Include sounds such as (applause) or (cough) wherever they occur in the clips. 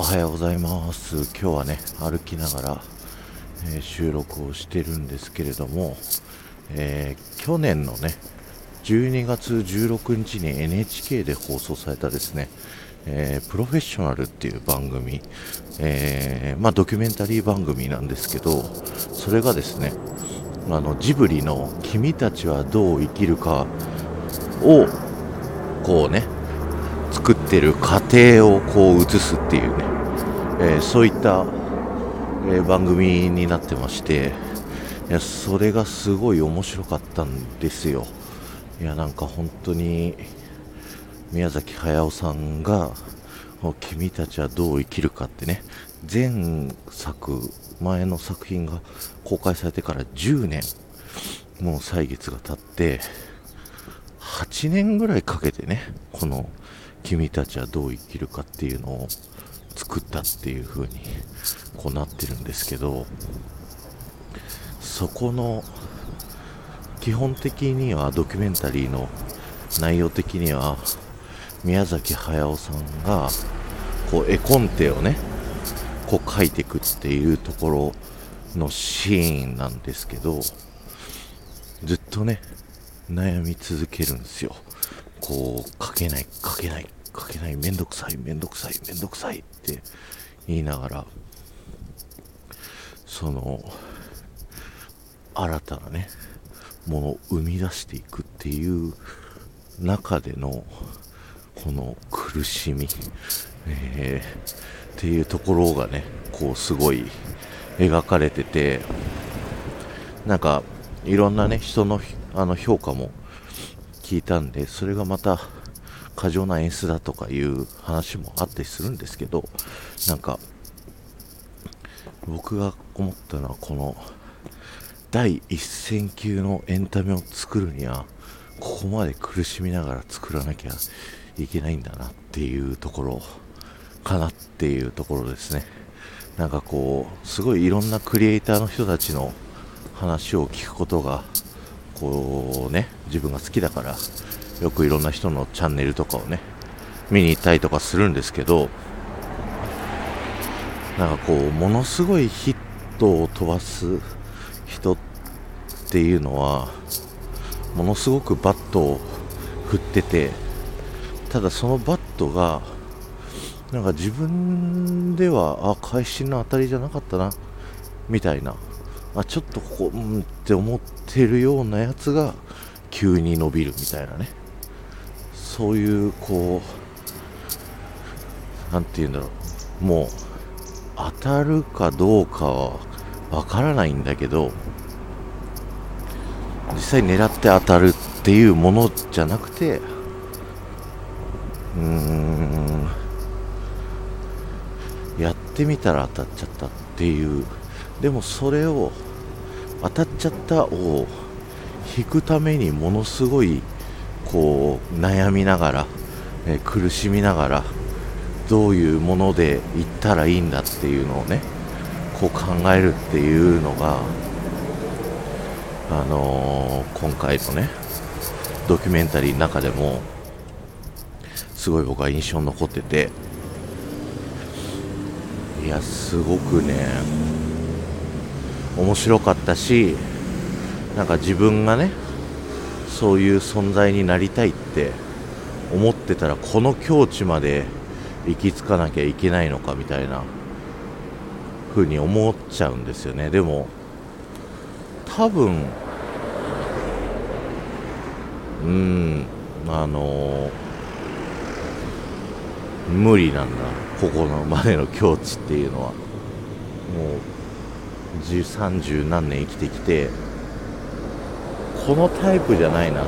おはようございます。今日はね歩きながら、えー、収録をしてるんですけれども、えー、去年のね12月16日に NHK で放送されたですね、えー、プロフェッショナルっていう番組、えまあ、ドキュメンタリー番組なんですけどそれがですねあのジブリの「君たちはどう生きるか」をこうね作ってる過程をこう映すっていうね、えー、そういった、えー、番組になってましていやそれがすごい面白かったんですよ。いやなんか本当に宮崎駿さんが「君たちはどう生きるか」ってね。前作前の作品が公開されてから10年もう歳月が経って8年ぐらいかけてねこの君たちはどう生きるかっていうのを作ったっていう風にこうなってるんですけどそこの基本的にはドキュメンタリーの内容的には宮崎駿さんがこう絵コンテをねこう描いていくっていうところのシーンなんですけどずっとね悩み続けるんですよ。こう書けない書けない。書けないめんどくさいめんどくさいめんどくさいって言いながらその新たなねものを生み出していくっていう中でのこの苦しみ、えー、っていうところがねこうすごい描かれててなんかいろんなね人のあの評価も聞いたんでそれがまた過剰な演出だとかいう話もあったりするんですけどなんか僕が思ったのはこの第一線級のエンタメを作るにはここまで苦しみながら作らなきゃいけないんだなっていうところかなっていうところですね。なんかこうすごいいろんなクリエイターの人たちの話を聞くことがこうね自分が好きだからよくいろんな人のチャンネルとかをね見に行ったりとかするんですけどなんかこうものすごいヒットを飛ばす人っていうのはものすごくバットを振っててただそのバットがなんか自分ではあ会心の当たりじゃなかったなみたいなあちょっとここうんって思ってるようなやつが急に伸びるみたいなね。そういうこう何て言うんだろう。もう当たるかどうかはわからないんだけど実際狙って当たるっていうものじゃなくてうーんやってみたら当たっちゃったっていう。でもそれを当たっちゃったを引くためにものすごいこう悩みながら、えー、苦しみながらどういうものでいったらいいんだっていうのをねこう考えるっていうのがあのー、今回のねドキュメンタリーの中でもすごい僕は印象に残ってていやすごくね面白かったしなんか自分がねそういう存在になりたいって思ってたらこの境地まで行き着かなきゃいけないのかみたいな風に思っちゃうんですよね。でも多分うんあのー、無理なんだここのまでの境地っていうのは。もう30何年生きてきてこのタイプじゃないなっ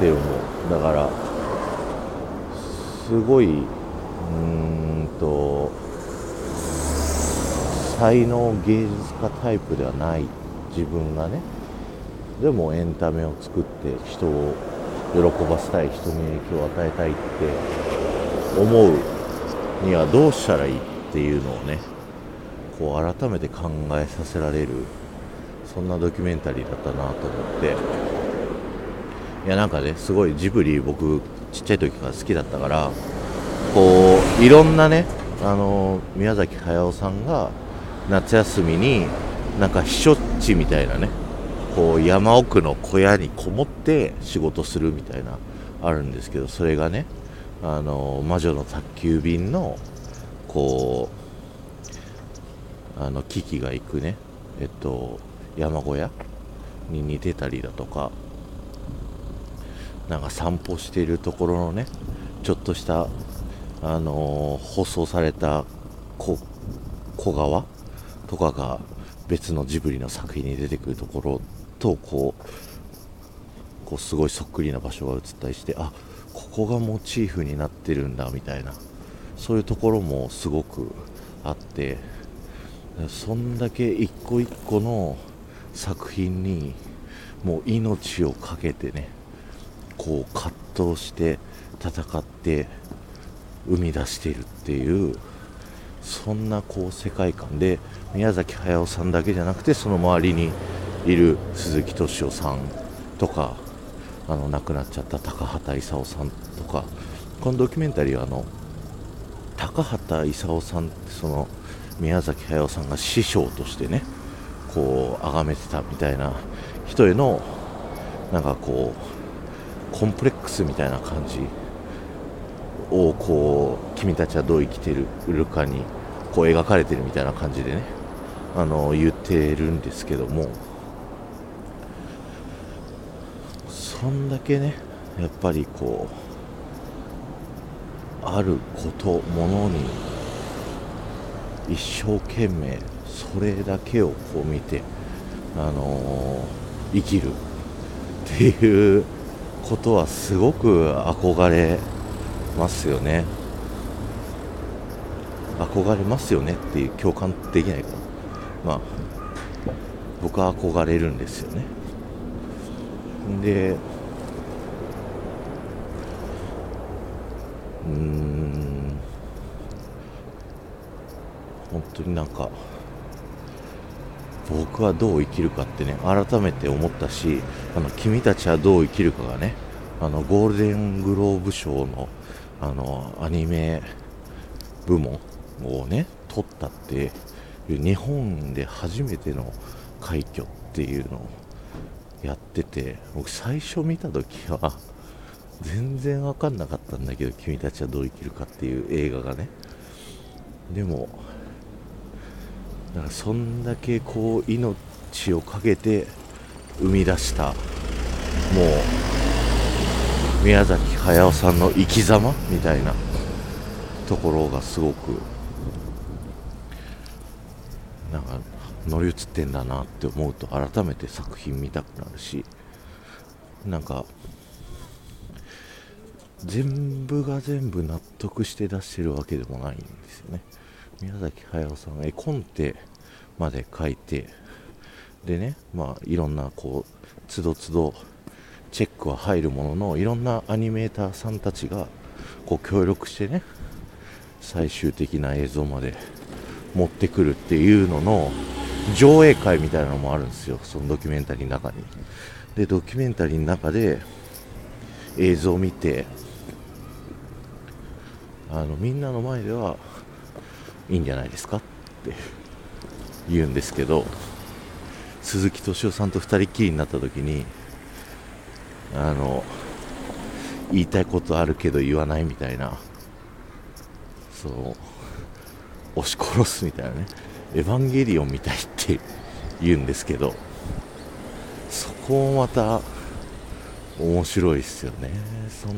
て思うだからすごいうーんと才能芸術家タイプではない自分がねでもエンタメを作って人を喜ばせたい人に影響を与えたいって思うにはどうしたらいいっていうのをねこう改めて考えさせられるそんなドキュメンタリーだったなと思って。いやなんかねすごいジブリ僕ちっちゃい時から好きだったからこういろんなねあの宮崎駿さんが夏休みになんか避暑地みたいなねこう山奥の小屋にこもって仕事するみたいなあるんですけどそれがねあの魔女の宅急便のこうあのキキが行くねえっと山小屋に似てたりだとかなんか散歩しているところのねちょっとしたあのー、放送された小川とかが別のジブリの作品に出てくるところとこうこうすごいそっくりな場所が映ったりしてあここがモチーフになってるんだみたいなそういうところもすごくあってそんだけ一個一個の作品にもう命を懸けてねこう葛藤して戦って生み出しているっていうそんなこう世界観で宮崎駿さんだけじゃなくてその周りにいる鈴木敏夫さんとかあの亡くなっちゃった高畑勲さんとかこのドキュメンタリーはあの高畑勲さんってその宮崎駿さんが師匠としてねこう崇めてたみたいな人へのなんかこうコンプレックスみたいな感じをこう君たちはどう生きてるかにこう描かれてるみたいな感じでねあの言ってるんですけどもそんだけねやっぱりこうあることものに一生懸命それだけをこう見てあのー、生きるっていうことはすごく憧れますよね。憧れますよねっていう共感できないか。まあ僕は憧れるんですよね。でうん本当になんか僕はどう生きるかってね改めて思ったしあの君たちはどう生きるかがねあのゴールデングローブ賞のあのアニメ部門をね取ったっていう日本で初めての快挙っていうのをやってて僕最初見た時は全然分かんなかったんだけど君たちはどう生きるかっていう映画がね。でもだからそんだけこう命を懸けて生み出したもう宮崎駿さんの生き様みたいなところがすごくなんか乗り移ってんだなって思うと改めて作品見たくなるしなんか全部が全部納得して出してるわけでもないんですよね。宮崎駿さん絵コンテまで書いてでねまあいろんなこうつどつどチェックは入るもののいろんなアニメーターさんたちがこう協力してね最終的な映像まで持ってくるっていうのの上映会みたいなのもあるんですよそのドキュメンタリーの中に。でドキュメンタリーの中で映像を見てあのみんなの前ではいいんじゃないですかって (laughs) 言うんですけど鈴木敏夫さんと2人きりになった時にあの言いたいことあるけど言わないみたいなそう押し殺すみたいなねエヴァンゲリオンみたいって言うんですけどそこもまた面白いですよね。そ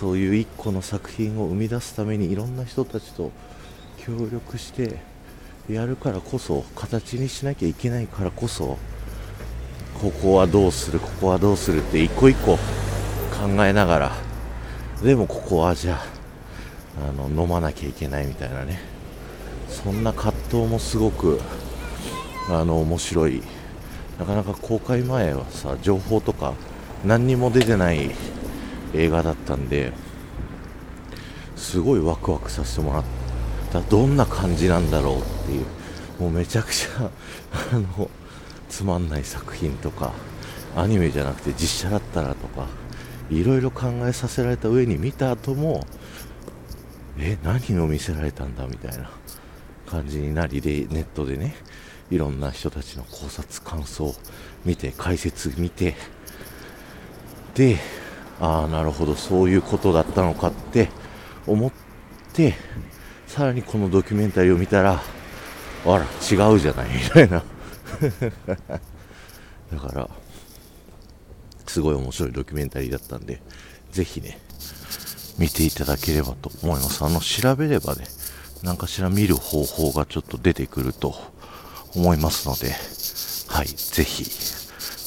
そういう一個の作品を生み出すためにいろんな人たちと協力してやるからこそ形にしなきゃいけないからこそここはどうするここはどうするって一個一個考えながらでもここはじゃああの飲まなきゃいけないみたいなね。そんな葛藤もすごくあの面白い。なかなか公開前はさ情報とか何にも出てない映画だったんですごいワクワクさせてもらったどんな感じなんだろうっていうもうめちゃくちゃあのつまんない作品とかアニメじゃなくて実写だったらとかいろいろ考えさせられた上に見た後もえ何を見せられたんだみたいな感じになりでネットでねいろんな人たちの考察感想を見て解説見てでああなるほどそういうことだったのかって思ってさらにこのドキュメンタリーを見たらあら違うじゃないみたいな。(laughs) だからすごい面白いドキュメンタリーだったんでぜひね見ていただければと思います。あの調べればね何かしら見る方法がちょっと出てくると思いますのではいぜひ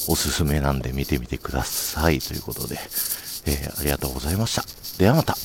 おすすめなんで見てみてくださいということで、えー、ありがとうございました。ではまた。